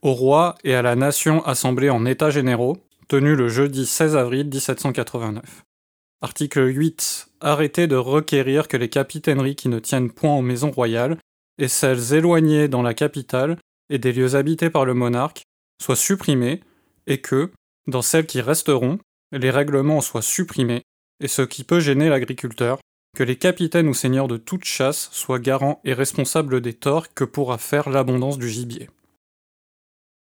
Au roi et à la nation assemblée en états généraux, tenu le jeudi 16 avril 1789. Article 8. Arrêter de requérir que les capitaineries qui ne tiennent point aux maisons royales, et celles éloignées dans la capitale et des lieux habités par le monarque, soient supprimées, et que, dans celles qui resteront, les règlements soient supprimés, et ce qui peut gêner l'agriculteur, que les capitaines ou seigneurs de toute chasse soient garants et responsables des torts que pourra faire l'abondance du gibier.